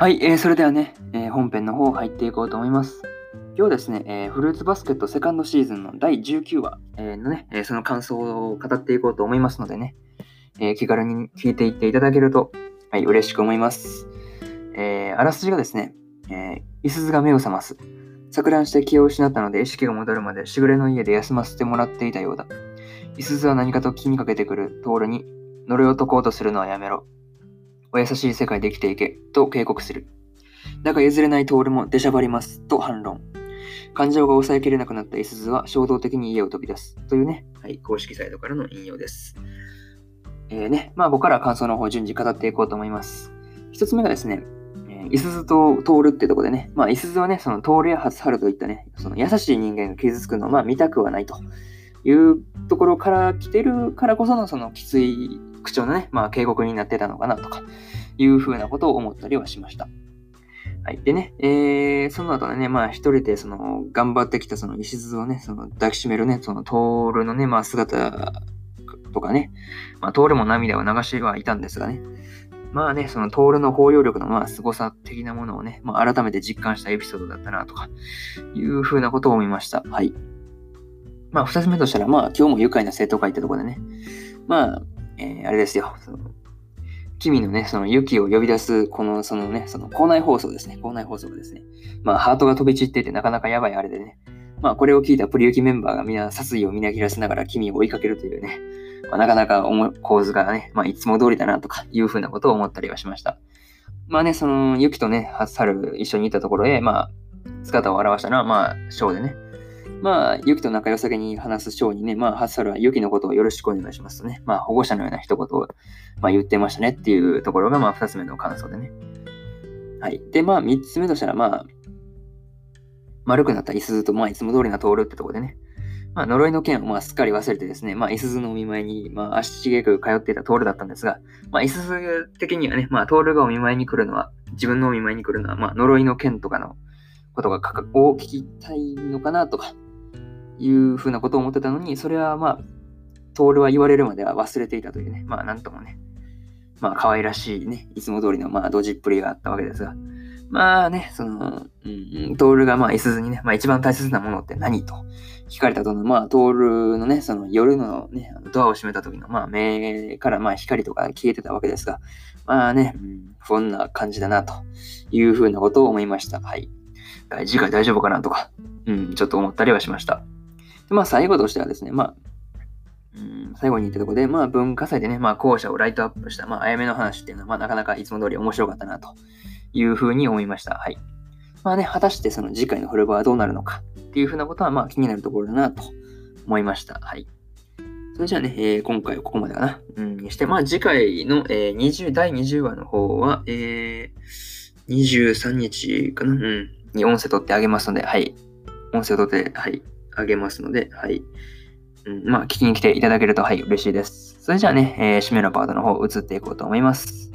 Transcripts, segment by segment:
はい、えー、それではね、えー、本編の方入っていこうと思います。今日ですね、えー、フルーツバスケットセカンドシーズンの第19話、え、のね、えその感想を語っていこうと思いますのでね、え気軽に聞いていっていただけると、はい、嬉しく思います。えあらすじがですね、えいすずが目を覚ます。錯乱して気を失ったので意識が戻るまでしぐれの家で休ませてもらっていたようだ。いすずは何かと気にかけてくるトールに、呪いを解こうとするのはやめろ。お優しい世界で生きていけ、と警告する。だが譲れないトールも出しゃばります、と反論。感情が抑えきれなくなったイスズは衝動的に家を飛び出す。というね、はい、公式サイトからの引用です。えー、ね、まあ僕から感想の方順次語っていこうと思います。一つ目がですね、いすずとトールってとこでね、まあ、いすずはね、そのトールや初春といったね、その優しい人間が傷つくのをまあ見たくはないというところから来てるからこそのそのきつい口調のね、まあ、警告になってたのかなとかいうふうなことを思ったりはしました。はい。でね、えー、その後ね、まあ一人でその頑張ってきたその石津をね、その抱きしめるね、そのトールのね、まあ姿とかね、まあトールも涙を流してはいたんですがね、まあね、そのトールの包容力のまあ凄さ的なものをね、まあ改めて実感したエピソードだったなとか、いうふうなことを思いました。はい。まあ二つ目としたら、まあ今日も愉快な生徒会ってとこでね、まあ、えー、あれですよ、その君のね、その雪を呼び出す、この、そのね、その校内放送ですね。校内放送ですね。まあ、ハートが飛び散っててなかなかやばいあれでね。まあ、これを聞いたプリユキメンバーがみんな殺意をみなぎらせながら君を追いかけるというね、まあ、なかなか構図がね、まあ、いつも通りだなとかいうふうなことを思ったりはしました。まあね、その、雪とね、春一緒にいたところへ、まあ、姿を現したのは、まあ、ショーでね、まあ、ユキと仲良さげに話す翔にね、まあ、ハッサルはユキのことをよろしくお願いしますとね、まあ、保護者のような一言を、まあ、言ってましたねっていうところが、まあ、二つ目の感想でね。はい。で、まあ、三つ目としたら、まあ、丸くなったイスズと、まあ、いつも通りな通るってところでね、まあ、呪いの剣を、まあ、すっかり忘れてですね、まあ、イスズのお見舞いに、まあ、足しげく通っていたトールだったんですが、まあ、イスズ的にはね、まあ、トールがお見舞いに来るのは、自分のお見舞いに来るのは、まあ、呪いの剣とかのことがを聞きたいのかなとか、いうふうなことを思ってたのに、それはまあ、トールは言われるまでは忘れていたというね、まあなんともね、まあ可愛らしいね、いつも通りのまあドジっぷりがあったわけですが、まあね、その、うん、トールがまあいすずにね、まあ一番大切なものって何と聞かれたとの、まあトールのね、その夜のね、ドアを閉めた時のまあ目からまあ光とか消えてたわけですが、まあね、うん、不穏な感じだなというふうなことを思いました。はい。次回大丈夫かなとか、うん、ちょっと思ったりはしました。でまあ、最後としてはですね、まあ、うん、最後に言ったところで、まあ、文化祭でね、まあ、校舎をライトアップした、まあ、あやめの話っていうのは、まあ、なかなかいつも通り面白かったな、というふうに思いました。はい。まあね、果たしてその次回のフルバはどうなるのかっていうふうなことは、まあ、気になるところだな、と思いました。はい。それじゃあね、えー、今回はここまでかな。うん、にして、まあ、次回の、えー、20第20話の方は、えー、23日かな？うん、に音声取ってあげますので、はい。音声を取って、はい。あげますので、はい。うん、まあ、聞きに来ていただけると、はい、嬉しいです。それじゃあね、えー、締めのパートの方、移っていこうと思います。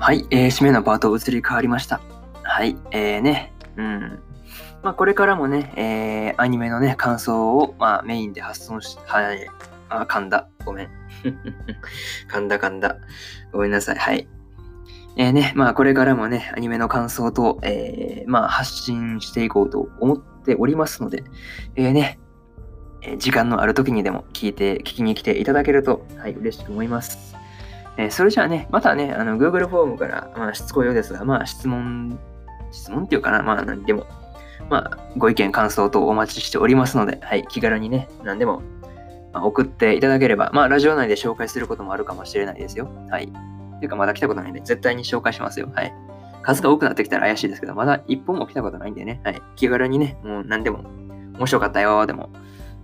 はい、えー、締めのパート移り変わりました。はい、えー、ね、うん。まあ、これからもね、えー、アニメのね、感想を、まあ、メインで発信し、はい、あ、噛んだ。ごめん。噛んだ噛んだ。ごめんなさい。はい。えー、ね、まあ、これからもね、アニメの感想と、えー、まあ、発信していこうと思っておりますので、えー、ね、え時間のある時にでも聞いて、聞きに来ていただけると、はい、嬉しく思います。えー、それじゃあね、またね、あの、Google フォームから、まあ、しつこいようですが、まあ、質問、質問っていうかな、まあ、何でも、まあ、ご意見、感想等お待ちしておりますので、はい、気軽にね、何でも、まあ、送っていただければ、まあ、ラジオ内で紹介することもあるかもしれないですよ。はい。ていうか、まだ来たことないんで、絶対に紹介しますよ。はい。数が多くなってきたら怪しいですけど、まだ一本も来たことないんでね、はい。気軽にね、もう何でも、面白かったよ、でも、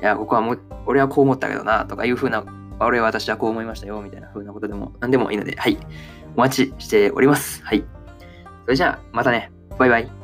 いや、ここはもう、俺はこう思ったけどな、とかいう風な俺は私はこう思いましたよ、みたいな風なことでも何でもいいので、はい。お待ちしております。はい。それじゃあ、またね。バイバイ。